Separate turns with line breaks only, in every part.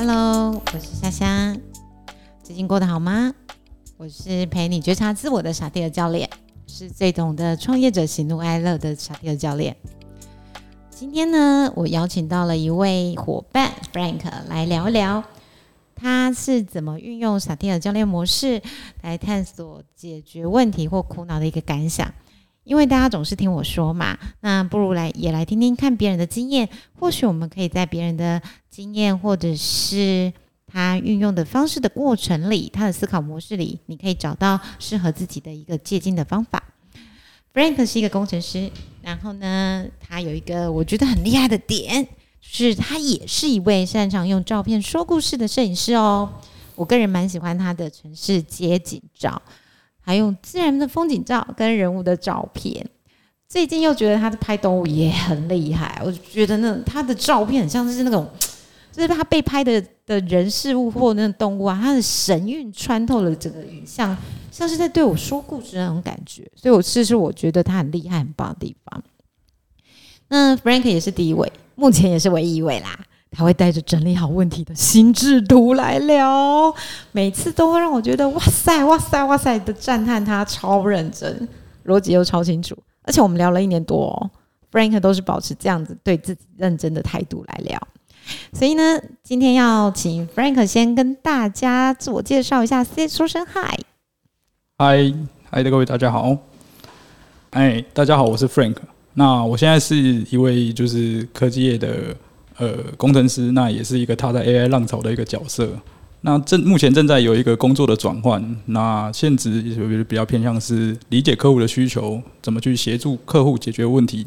Hello，我是夏夏，最近过得好吗？我是陪你觉察自我的傻蒂尔教练，是最懂得创业者喜怒哀乐的傻蒂尔教练。今天呢，我邀请到了一位伙伴 Frank 来聊一聊，他是怎么运用傻蒂尔教练模式来探索解决问题或苦恼的一个感想。因为大家总是听我说嘛，那不如来也来听听看别人的经验，或许我们可以在别人的经验或者是他运用的方式的过程里，他的思考模式里，你可以找到适合自己的一个借鉴的方法。Frank 是一个工程师，然后呢，他有一个我觉得很厉害的点，就是他也是一位擅长用照片说故事的摄影师哦。我个人蛮喜欢他的城市街景照。还用自然的风景照跟人物的照片，最近又觉得他的拍动物也很厉害。我觉得那他的照片很像是那种，就是他被拍的的人事物或那种动物啊，他的神韵穿透了整个影像，像是在对我说故事那种感觉。所以，我这是我觉得他很厉害、很棒的地方。那 Frank 也是第一位，目前也是唯一一位啦。他会带着整理好问题的心智图来聊，每次都会让我觉得哇塞哇塞哇塞的赞叹他超认真，逻辑又超清楚，而且我们聊了一年多，Frank 都是保持这样子对自己认真的态度来聊，所以呢，今天要请 Frank 先跟大家自我介绍一下，先说声嗨，
嗨嗨的各位大家好，哎大家好，我是 Frank，那我现在是一位就是科技业的。呃，工程师那也是一个踏在 AI 浪潮的一个角色。那正目前正在有一个工作的转换。那现职也比较偏向是理解客户的需求，怎么去协助客户解决问题。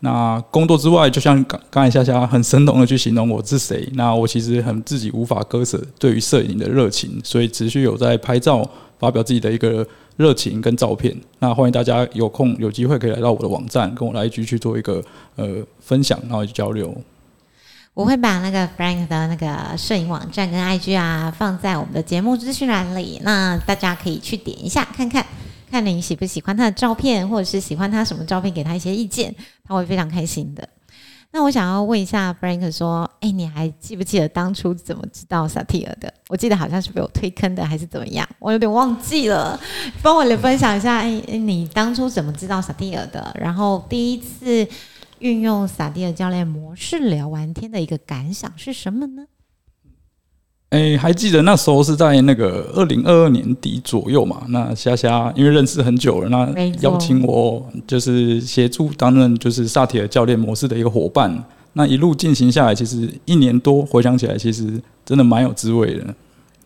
那工作之外，就像刚刚才夏夏很生动的去形容我是谁。那我其实很自己无法割舍对于摄影的热情，所以持续有在拍照，发表自己的一个热情跟照片。那欢迎大家有空有机会可以来到我的网站，跟我来继续做一个呃分享，然后交流。
我会把那个 Frank 的那个摄影网站跟 IG 啊放在我们的节目资讯栏里，那大家可以去点一下看看，看你喜不喜欢他的照片，或者是喜欢他什么照片，给他一些意见，他会非常开心的。那我想要问一下 Frank 说，哎，你还记不记得当初怎么知道萨提尔的？我记得好像是被我推坑的，还是怎么样？我有点忘记了，帮我来分享一下，哎，你当初怎么知道萨提尔的？然后第一次。运用萨蒂尔教练模式聊完天的一个感想是什么呢？
哎，还记得那时候是在那个二零二二年底左右嘛？那虾虾因为认识很久了，那邀请我就是协助担任就是萨提尔教练模式的一个伙伴。那一路进行下来，其实一年多回想起来，其实真的蛮有滋味的。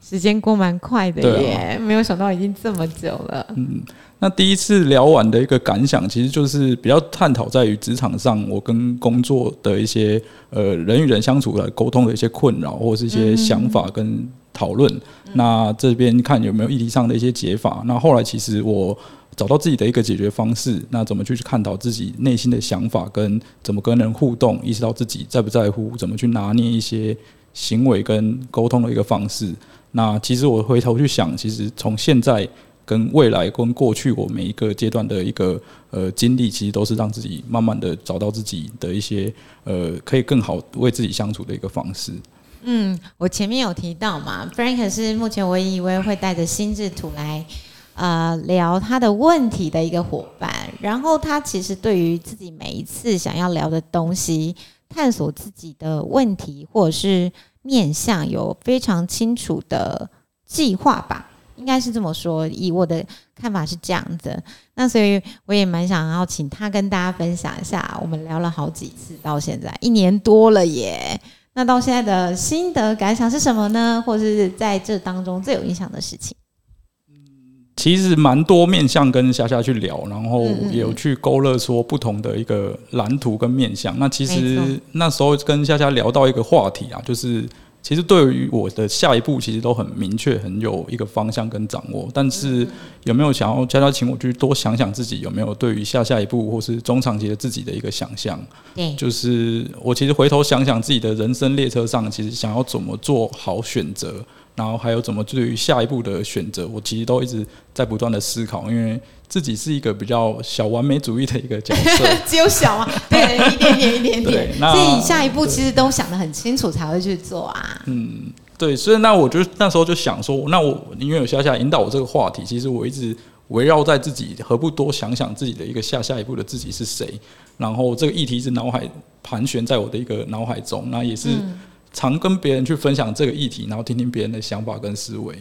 时间过蛮快的耶，没有想到已经这么久了。嗯。
那第一次聊完的一个感想，其实就是比较探讨在于职场上我跟工作的一些呃人与人相处的沟通的一些困扰，或者是一些想法跟讨论。那这边看有没有议题上的一些解法。那后来其实我找到自己的一个解决方式，那怎么去探讨自己内心的想法，跟怎么跟人互动，意识到自己在不在乎，怎么去拿捏一些行为跟沟通的一个方式。那其实我回头去想，其实从现在。跟未来跟过去，我每一个阶段的一个呃经历，其实都是让自己慢慢的找到自己的一些呃可以更好为自己相处的一个方式。
嗯，我前面有提到嘛，Frank 是目前唯一一位会带着心智图来呃聊他的问题的一个伙伴。然后他其实对于自己每一次想要聊的东西，探索自己的问题或者是面向，有非常清楚的计划吧。应该是这么说，以我的看法是这样子。那所以我也蛮想要请他跟大家分享一下，我们聊了好几次，到现在一年多了耶。那到现在的心得感想是什么呢？或者是在这当中最有印象的事情？
嗯，其实蛮多面向跟夏夏去聊，然后也有去勾勒说不同的一个蓝图跟面向。那其实那时候跟夏夏聊到一个话题啊，就是。其实对于我的下一步，其实都很明确，很有一个方向跟掌握。但是有没有想要佳佳请我去多想想自己有没有对于下下一步或是中长期的自己的一个想象？
对，
就是我其实回头想想自己的人生列车上，其实想要怎么做好选择，然后还有怎么对于下一步的选择，我其实都一直在不断的思考，因为自己是一个比较小完美主义的一个角色，
只有小啊，对，一点点一点点所以下一步其实都想得很清楚才会去做啊。
嗯，对，所以那我就那时候就想说，那我因为有夏夏引导我这个话题，其实我一直围绕在自己，何不多想想自己的一个下下一步的自己是谁？然后这个议题是脑海盘旋在我的一个脑海中，那也是常跟别人去分享这个议题，然后听听别人的想法跟思维。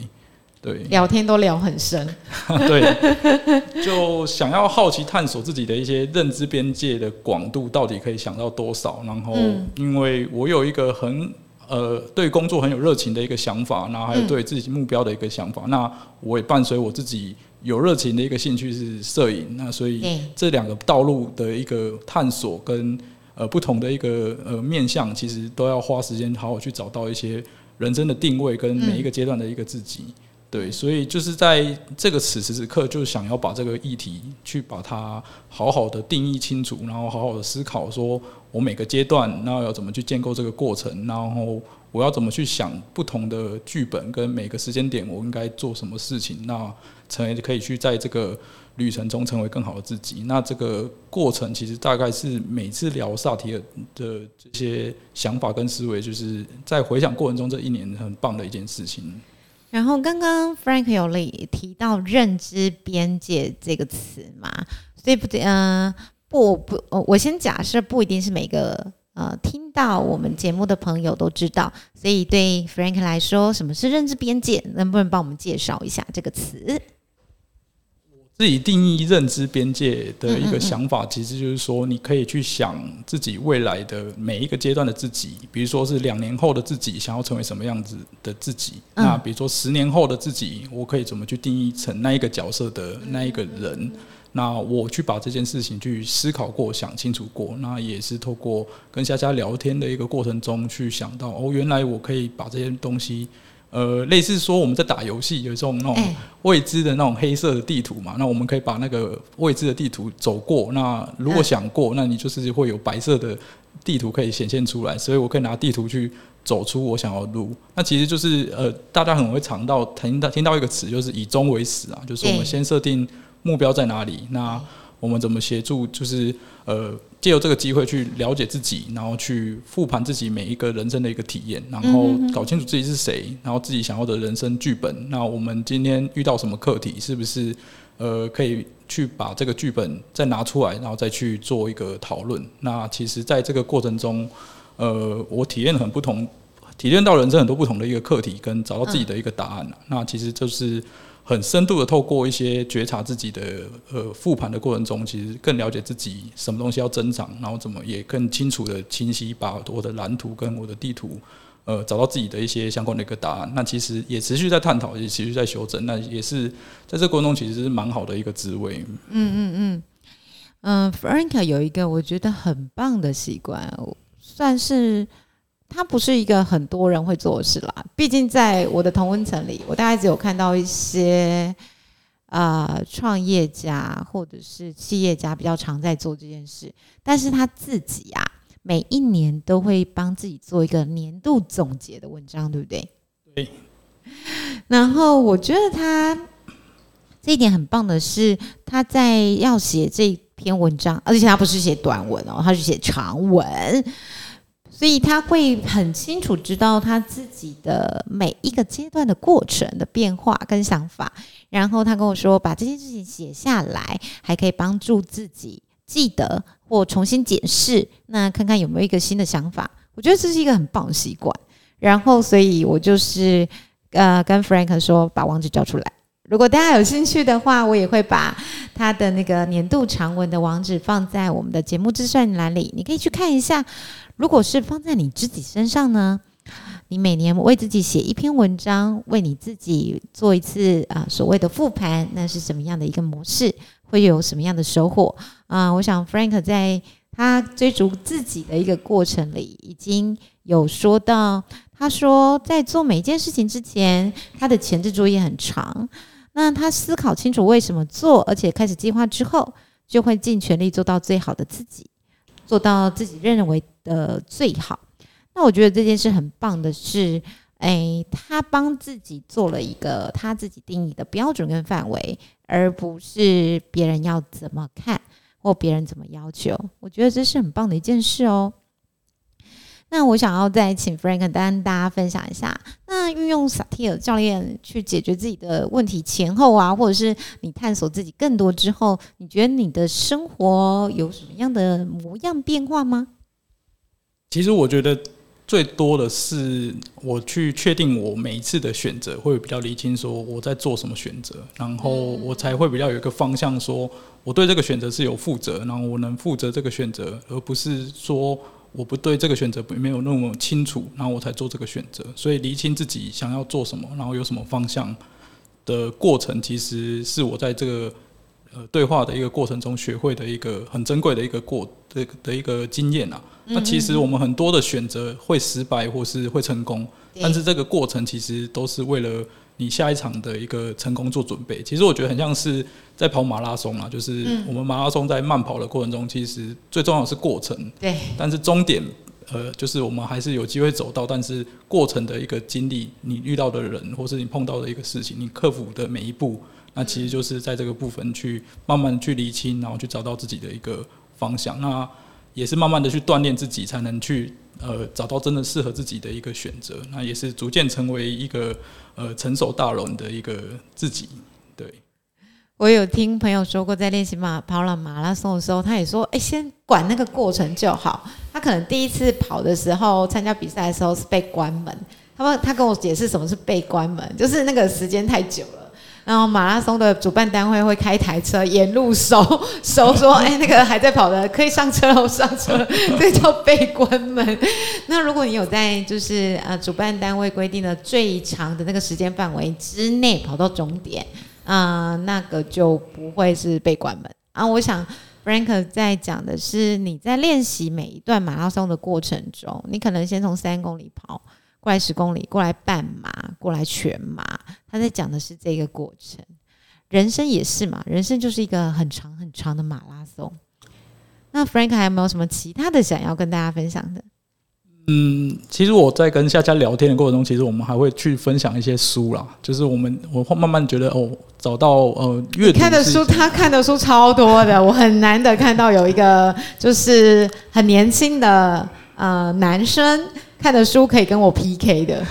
对，
聊天都聊很深，
对，就想要好奇探索自己的一些认知边界的广度到底可以想到多少。然后，因为我有一个很呃对工作很有热情的一个想法，然后还有对自己目标的一个想法，那我也伴随我自己有热情的一个兴趣是摄影。那所以这两个道路的一个探索跟呃不同的一个呃面向，其实都要花时间好好去找到一些人生的定位跟每一个阶段的一个自己。对，所以就是在这个此时此刻，就想要把这个议题去把它好好的定义清楚，然后好好的思考，说我每个阶段，然后要怎么去建构这个过程，然后我要怎么去想不同的剧本，跟每个时间点我应该做什么事情，那成为可以去在这个旅程中成为更好的自己。那这个过程其实大概是每次聊萨提尔的这些想法跟思维，就是在回想过程中这一年很棒的一件事情。
然后刚刚 Frank 有提提到认知边界这个词嘛，所以不对，嗯，不不，我先假设不一定是每个呃听到我们节目的朋友都知道，所以对 Frank 来说，什么是认知边界？能不能帮我们介绍一下这个词？
自己定义认知边界的一个想法，其实就是说，你可以去想自己未来的每一个阶段的自己，比如说是两年后的自己想要成为什么样子的自己，那比如说十年后的自己，我可以怎么去定义成那一个角色的那一个人？那我去把这件事情去思考过、想清楚过，那也是透过跟佳佳聊天的一个过程中去想到，哦，原来我可以把这些东西。呃，类似说我们在打游戏，有一种那种未知的那种黑色的地图嘛，那我们可以把那个未知的地图走过。那如果想过，那你就是会有白色的地图可以显现出来，所以我可以拿地图去走出我想要的路。那其实就是呃，大家可能会尝到听到听到一个词，就是以终为始啊，就是我们先设定目标在哪里，那我们怎么协助，就是呃。借由这个机会去了解自己，然后去复盘自己每一个人生的一个体验，然后搞清楚自己是谁，然后自己想要的人生剧本。那我们今天遇到什么课题，是不是呃可以去把这个剧本再拿出来，然后再去做一个讨论？那其实在这个过程中，呃，我体验很不同，体验到人生很多不同的一个课题，跟找到自己的一个答案那其实就是。很深度的透过一些觉察自己的呃复盘的过程中，其实更了解自己什么东西要增长，然后怎么也更清楚的清晰把我的蓝图跟我的地图呃找到自己的一些相关的一个答案。那其实也持续在探讨，也持续在修正。那也是在这过程中其实是蛮好的一个滋味。
嗯嗯嗯嗯，Frank 有一个我觉得很棒的习惯，算是。它不是一个很多人会做的事啦，毕竟在我的同温层里，我大概只有看到一些呃创业家或者是企业家比较常在做这件事，但是他自己啊，每一年都会帮自己做一个年度总结的文章，对不对？
对。
然后我觉得他这一点很棒的是，他在要写这篇文章，而且他不是写短文哦，他是写长文。所以他会很清楚知道他自己的每一个阶段的过程的变化跟想法，然后他跟我说，把这件事情写下来，还可以帮助自己记得或重新检视，那看看有没有一个新的想法。我觉得这是一个很棒的习惯。然后，所以我就是呃跟 Frank 说，把网址交出来。如果大家有兴趣的话，我也会把他的那个年度长文的网址放在我们的节目资讯栏里，你可以去看一下。如果是放在你自己身上呢？你每年为自己写一篇文章，为你自己做一次啊所谓的复盘，那是什么样的一个模式？会有什么样的收获啊？我想 Frank 在他追逐自己的一个过程里，已经有说到，他说在做每一件事情之前，他的前置作业很长。那他思考清楚为什么做，而且开始计划之后，就会尽全力做到最好的自己。做到自己认为的最好，那我觉得这件事很棒的是，哎，他帮自己做了一个他自己定义的标准跟范围，而不是别人要怎么看或别人怎么要求。我觉得这是很棒的一件事哦。那我想要再请 Frank 跟大家分享一下，那运用萨提尔教练去解决自己的问题前后啊，或者是你探索自己更多之后，你觉得你的生活有什么样的模样变化吗？
其实我觉得。最多的是我去确定我每一次的选择会比较理清，说我在做什么选择，然后我才会比较有一个方向，说我对这个选择是有负责，然后我能负责这个选择，而不是说我不对这个选择没有那么清楚，然后我才做这个选择。所以理清自己想要做什么，然后有什么方向的过程，其实是我在这个。呃，对话的一个过程中学会的一个很珍贵的一个过的的一个经验啊。那其实我们很多的选择会失败或是会成功，但是这个过程其实都是为了你下一场的一个成功做准备。其实我觉得很像是在跑马拉松啊，就是我们马拉松在慢跑的过程中，其实最重要的是过程。
对。
但是终点，呃，就是我们还是有机会走到，但是过程的一个经历，你遇到的人或是你碰到的一个事情，你克服的每一步。那其实就是在这个部分去慢慢去理清，然后去找到自己的一个方向。那也是慢慢的去锻炼自己，才能去呃找到真的适合自己的一个选择。那也是逐渐成为一个呃成熟大人的一个自己。对，
我有听朋友说过，在练习马跑了马拉松的时候，他也说，哎，先管那个过程就好。他可能第一次跑的时候，参加比赛的时候是被关门。他们他跟我解释什么是被关门，就是那个时间太久了。然后马拉松的主办单位会开台车沿路收收 说，哎，那个还在跑的可以上车喽，上车，这叫被关门。那如果你有在就是呃主办单位规定的最长的那个时间范围之内跑到终点，啊，那个就不会是被关门啊。我想 Frank 在讲的是你在练习每一段马拉松的过程中，你可能先从三公里跑。过来十公里，过来半马，过来全马，他在讲的是这个过程。人生也是嘛，人生就是一个很长很长的马拉松。那 Frank 还有没有什么其他的想要跟大家分享的？
嗯，其实我在跟夏夏聊天的过程中，其实我们还会去分享一些书啦。就是我们我会慢慢觉得哦，找到呃，阅
看的书，他看的书超多的，我很难得看到有一个就是很年轻的呃男生。看的书可以跟我 PK 的，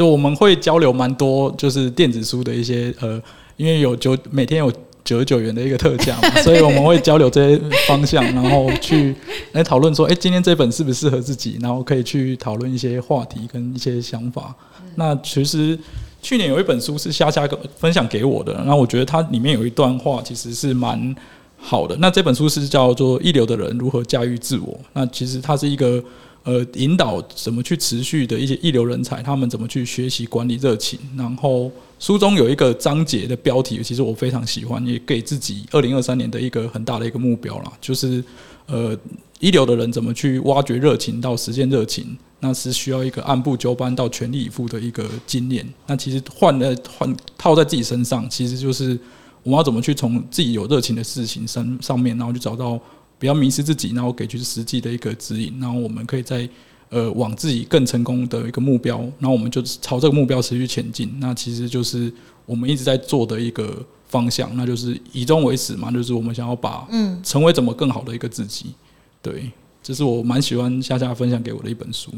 就我们会交流蛮多，就是电子书的一些呃，因为有九每天有九十九元的一个特价，所以我们会交流这些方向，然后去来讨论说，哎，今天这本适不适合自己，然后可以去讨论一些话题跟一些想法。那其实去年有一本书是虾虾分享给我的，那我觉得它里面有一段话其实是蛮好的。那这本书是叫做《一流的人如何驾驭自我》，那其实它是一个。呃，引导怎么去持续的一些一流人才，他们怎么去学习管理热情。然后书中有一个章节的标题，其实我非常喜欢，也给自己二零二三年的一个很大的一个目标啦，就是呃，一流的人怎么去挖掘热情到实践热情，那是需要一个按部就班到全力以赴的一个经验。那其实换了换套在自己身上，其实就是我们要怎么去从自己有热情的事情上上面，然后去找到。不要迷失自己，然后给出实际的一个指引，然后我们可以在呃往自己更成功的一个目标，然后我们就朝这个目标持续前进。那其实就是我们一直在做的一个方向，那就是以终为始嘛，就是我们想要把嗯成为怎么更好的一个自己。对，这是我蛮喜欢夏夏分享给我的一本书。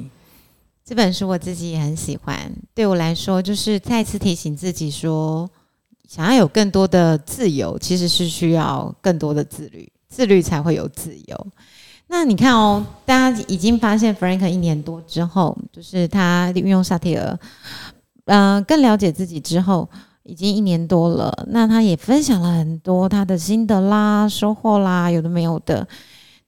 这本书我自己也很喜欢，对我来说就是再次提醒自己说，想要有更多的自由，其实是需要更多的自律。自律才会有自由。那你看哦，大家已经发现 Frank 一年多之后，就是他运用萨提尔，嗯，更了解自己之后，已经一年多了。那他也分享了很多他的心得啦、收获啦，有的没有的。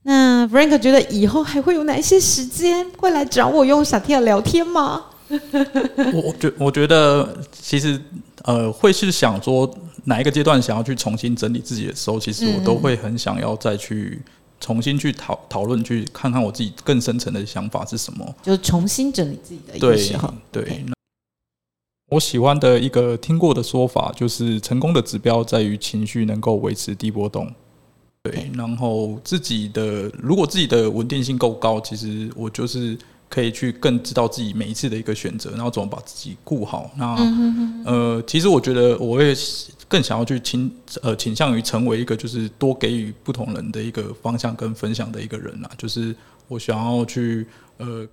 那 Frank 觉得以后还会有哪一些时间会来找我用萨提尔聊天吗？
我觉我觉得其实呃，会是想说。哪一个阶段想要去重新整理自己的时候，其实我都会很想要再去重新去讨讨论，去看看我自己更深层的想法是什么，
就是重新整理自己的一个时候。
对，我喜欢的一个听过的说法就是，成功的指标在于情绪能够维持低波动。对，然后自己的如果自己的稳定性够高，其实我就是。可以去更知道自己每一次的一个选择，然后怎么把自己顾好。那呃，其实我觉得我会更想要去倾呃倾向于成为一个就是多给予不同人的一个方向跟分享的一个人啦。就是我想要去呃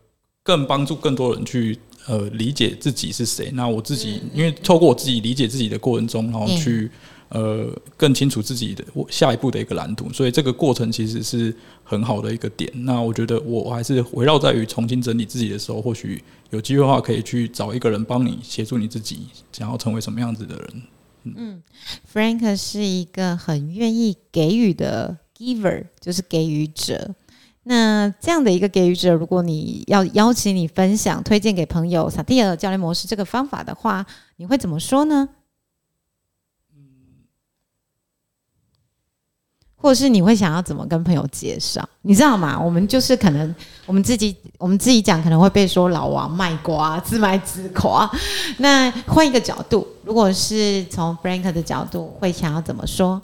更帮助更多人去呃理解自己是谁。那我自己因为透过我自己理解自己的过程中，然后去。呃，更清楚自己的下一步的一个蓝图，所以这个过程其实是很好的一个点。那我觉得我还是围绕在于重新整理自己的时候，或许有机会的话，可以去找一个人帮你协助你自己，想要成为什么样子的人。
嗯，Frank 是一个很愿意给予的 giver，就是给予者。那这样的一个给予者，如果你要邀请你分享、推荐给朋友萨蒂尔教练模式这个方法的话，你会怎么说呢？或者是你会想要怎么跟朋友介绍？你知道吗？我们就是可能我们自己我们自己讲，可能会被说老王卖瓜、自卖自夸。那换一个角度，如果是从 Frank 的角度，会想要怎么说？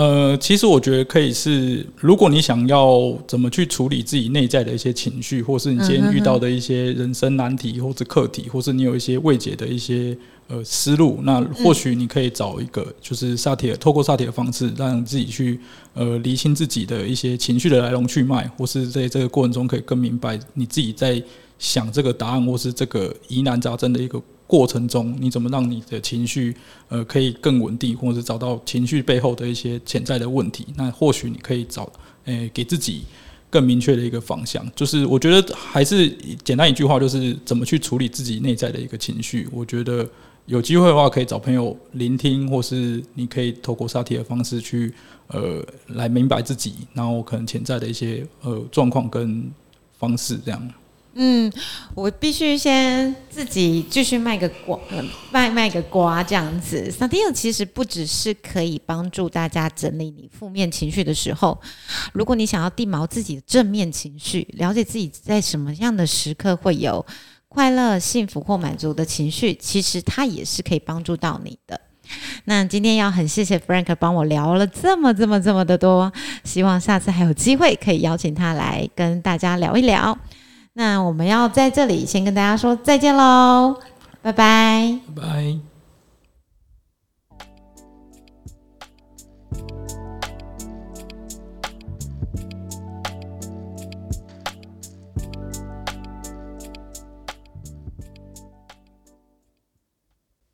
呃，其实我觉得可以是，如果你想要怎么去处理自己内在的一些情绪，或是你今天遇到的一些人生难题或者课题，或是你有一些未解的一些呃思路，那或许你可以找一个就是萨提尔，透过萨提尔方式，让自己去呃理清自己的一些情绪的来龙去脉，或是在这个过程中可以更明白你自己在想这个答案，或是这个疑难杂症的一个。过程中，你怎么让你的情绪呃可以更稳定，或者找到情绪背后的一些潜在的问题？那或许你可以找诶给自己更明确的一个方向。就是我觉得还是简单一句话，就是怎么去处理自己内在的一个情绪。我觉得有机会的话，可以找朋友聆听，或是你可以透过萨提的方式去呃来明白自己，然后可能潜在的一些呃状况跟方式这样。
嗯，我必须先自己继续卖个瓜，卖卖个瓜这样子。萨提尔其实不只是可以帮助大家整理你负面情绪的时候，如果你想要定锚自己的正面情绪，了解自己在什么样的时刻会有快乐、幸福或满足的情绪，其实它也是可以帮助到你的。那今天要很谢谢 Frank 帮我聊了这么这么这么的多，希望下次还有机会可以邀请他来跟大家聊一聊。那我们要在这里先跟大家说再见喽，拜拜，
拜拜。